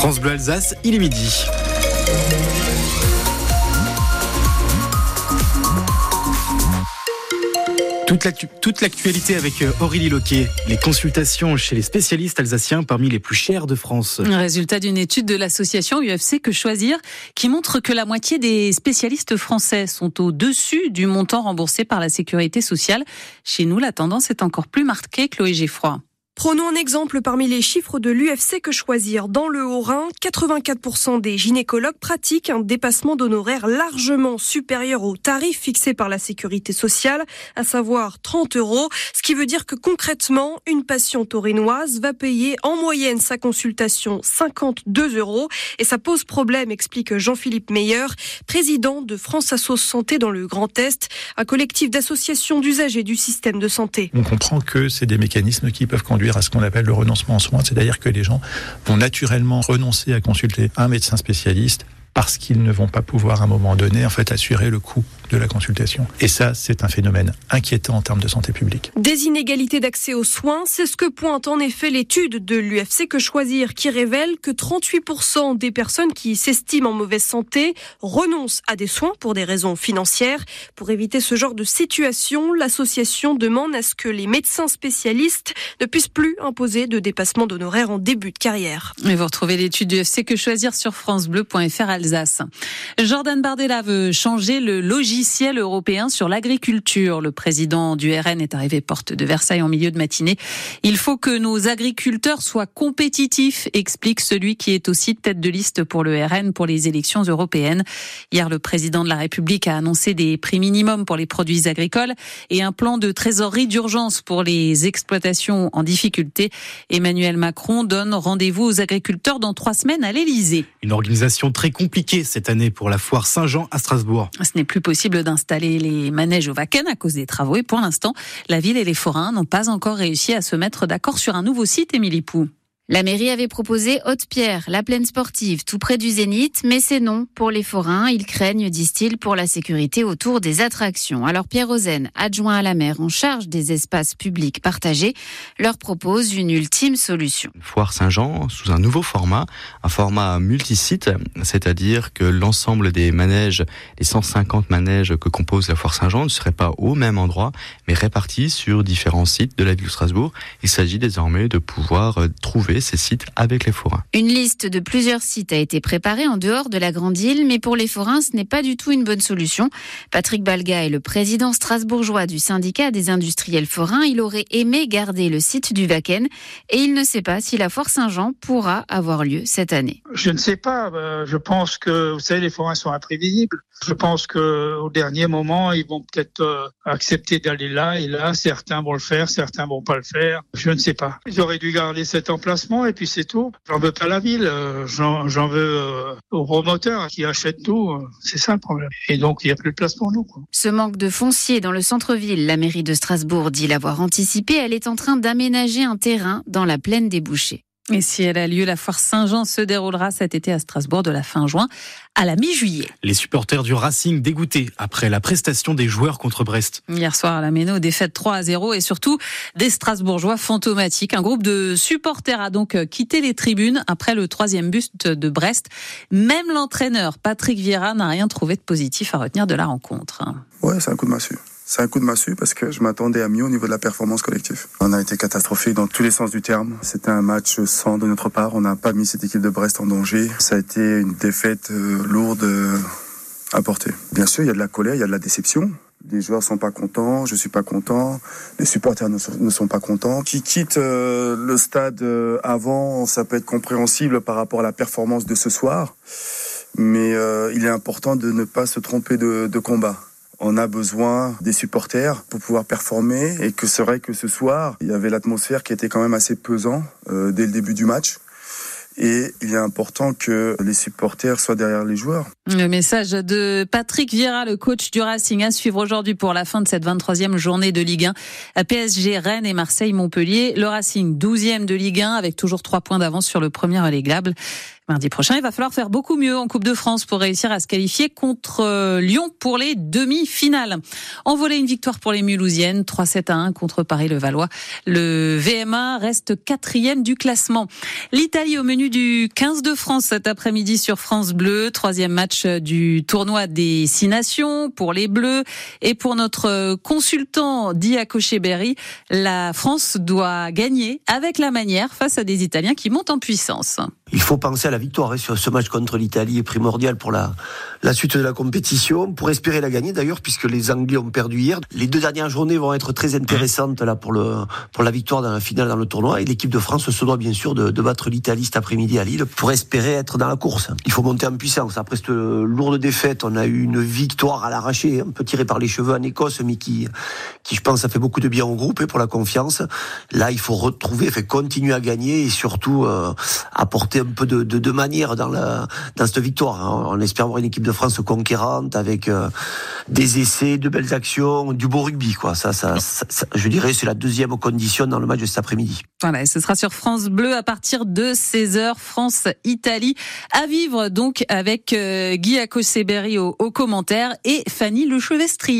France Bleu Alsace, il est midi. Toute l'actualité avec euh, Aurélie Loquet. Les consultations chez les spécialistes alsaciens parmi les plus chères de France. Résultat d'une étude de l'association UFC Que Choisir qui montre que la moitié des spécialistes français sont au-dessus du montant remboursé par la sécurité sociale. Chez nous, la tendance est encore plus marquée. Chloé Geffroy. Prenons un exemple parmi les chiffres de l'UFC que choisir. Dans le Haut-Rhin, 84% des gynécologues pratiquent un dépassement d'honoraires largement supérieur au tarif fixé par la sécurité sociale, à savoir 30 euros. Ce qui veut dire que concrètement, une patiente taurinoise va payer en moyenne sa consultation 52 euros. Et ça pose problème, explique Jean-Philippe Meyer, président de France Assos Santé dans le Grand Est, un collectif d'associations d'usagers du système de santé. On comprend que c'est des mécanismes qui peuvent conduire à ce qu'on appelle le renoncement en soins, c'est-à-dire que les gens vont naturellement renoncer à consulter un médecin spécialiste parce qu'ils ne vont pas pouvoir à un moment donné en fait assurer le coût de la consultation. Et ça, c'est un phénomène inquiétant en termes de santé publique. Des inégalités d'accès aux soins, c'est ce que pointe en effet l'étude de l'UFC Que Choisir qui révèle que 38% des personnes qui s'estiment en mauvaise santé renoncent à des soins pour des raisons financières. Pour éviter ce genre de situation, l'association demande à ce que les médecins spécialistes ne puissent plus imposer de dépassement d'honoraires en début de carrière. Et vous retrouvez l'étude du UFC Que Choisir sur francebleu.fr Alsace. Jordan Bardella veut changer le logiciel européen sur l'agriculture. Le président du RN est arrivé porte de Versailles en milieu de matinée. Il faut que nos agriculteurs soient compétitifs, explique celui qui est aussi tête de liste pour le RN pour les élections européennes. Hier, le président de la République a annoncé des prix minimums pour les produits agricoles et un plan de trésorerie d'urgence pour les exploitations en difficulté. Emmanuel Macron donne rendez-vous aux agriculteurs dans trois semaines à l'Élysée. Une organisation très compliquée compliqué cette année pour la foire Saint-Jean à Strasbourg. Ce n'est plus possible d'installer les manèges au Wacken à cause des travaux et pour l'instant, la ville et les forains n'ont pas encore réussi à se mettre d'accord sur un nouveau site, Émilie Pou. La mairie avait proposé Haute-Pierre, la plaine sportive, tout près du Zénith, mais c'est non pour les forains. Ils craignent, disent-ils, pour la sécurité autour des attractions. Alors Pierre Rosen, adjoint à la maire en charge des espaces publics partagés, leur propose une ultime solution. Foire Saint-Jean sous un nouveau format, un format multisite, c'est-à-dire que l'ensemble des manèges, les 150 manèges que compose la Foire Saint-Jean ne seraient pas au même endroit, mais répartis sur différents sites de la ville de Strasbourg. Il s'agit désormais de pouvoir euh, ces sites avec les forains. Une liste de plusieurs sites a été préparée en dehors de la Grande Île, mais pour les forains, ce n'est pas du tout une bonne solution. Patrick Balga est le président strasbourgeois du syndicat des industriels forains. Il aurait aimé garder le site du Vaken et il ne sait pas si la foire Saint-Jean pourra avoir lieu cette année. Je ne sais pas. Euh, je pense que, vous savez, les forains sont imprévisibles. Je pense que au dernier moment, ils vont peut-être euh, accepter d'aller là et là. Certains vont le faire, certains vont pas le faire. Je ne sais pas. Ils auraient dû garder cet emplacement et puis c'est tout. J'en veux pas la ville. Euh, j'en veux euh, aux promoteurs qui achètent tout. C'est ça le problème. Et donc il n'y a plus de place pour nous. Ce manque de foncier dans le centre-ville, la mairie de Strasbourg dit l'avoir anticipé. Elle est en train d'aménager un terrain dans la plaine des Bouchers. Et si elle a lieu, la foire Saint-Jean se déroulera cet été à Strasbourg de la fin juin à la mi-juillet. Les supporters du Racing dégoûtés après la prestation des joueurs contre Brest. Hier soir à la Méno, défaite 3 à 0 et surtout des Strasbourgeois fantomatiques. Un groupe de supporters a donc quitté les tribunes après le troisième buste de Brest. Même l'entraîneur Patrick Vieira n'a rien trouvé de positif à retenir de la rencontre. Ouais, c'est un coup de massue. C'est un coup de massue parce que je m'attendais à mieux au niveau de la performance collective. On a été catastrophique dans tous les sens du terme. C'était un match sans de notre part. On n'a pas mis cette équipe de Brest en danger. Ça a été une défaite euh, lourde euh, à porter. Bien sûr, il y a de la colère, il y a de la déception. Les joueurs sont pas contents, je suis pas content, les supporters ne sont, pas contents. Qui quittent euh, le stade avant, ça peut être compréhensible par rapport à la performance de ce soir, mais il est important de ne pas se tromper de, de combat on a besoin des supporters pour pouvoir performer et que c'est vrai que ce soir, il y avait l'atmosphère qui était quand même assez pesant euh, dès le début du match. Et il est important que les supporters soient derrière les joueurs. Le message de Patrick Vieira, le coach du Racing, à suivre aujourd'hui pour la fin de cette 23e journée de Ligue 1. À PSG, Rennes et Marseille-Montpellier. Le Racing, 12e de Ligue 1, avec toujours 3 points d'avance sur le premier relégable. Mardi prochain, il va falloir faire beaucoup mieux en Coupe de France pour réussir à se qualifier contre euh, Lyon pour les demi-finales. Envoler une victoire pour les Mulhousiennes, 3-7 à 1 contre Paris-le-Valois. Le VMA reste quatrième du classement. L'Italie au menu du 15 de France cet après-midi sur France Bleu. Troisième match du tournoi des Six Nations pour les Bleus. Et pour notre consultant Dia Berry, la France doit gagner avec la manière face à des Italiens qui montent en puissance il faut penser à la victoire. Hein, sur ce match contre l'Italie est primordial pour la, la suite de la compétition, pour espérer la gagner d'ailleurs, puisque les Anglais ont perdu hier. Les deux dernières journées vont être très intéressantes là pour le pour la victoire dans la finale dans le tournoi. Et l'équipe de France se doit bien sûr de, de battre l'Italie cet après-midi à Lille pour espérer être dans la course. Il faut monter en puissance. Après cette lourde défaite, on a eu une victoire à l'arraché, un peu tirée par les cheveux en Écosse, mais qui qui je pense a fait beaucoup de bien au groupe et pour la confiance. Là, il faut retrouver, fait continuer à gagner et surtout euh, apporter un peu de, de, manière dans, la, dans cette victoire. Hein. On espère avoir une équipe de France conquérante avec euh, des essais, de belles actions, du beau rugby. Quoi. Ça, ça, je dirais c'est la deuxième condition dans le match de cet après-midi. Voilà, ce sera sur France Bleu à partir de 16h, France-Italie. À vivre donc avec euh, Guy Acoseberry au, au commentaire et Fanny Lechevestrier.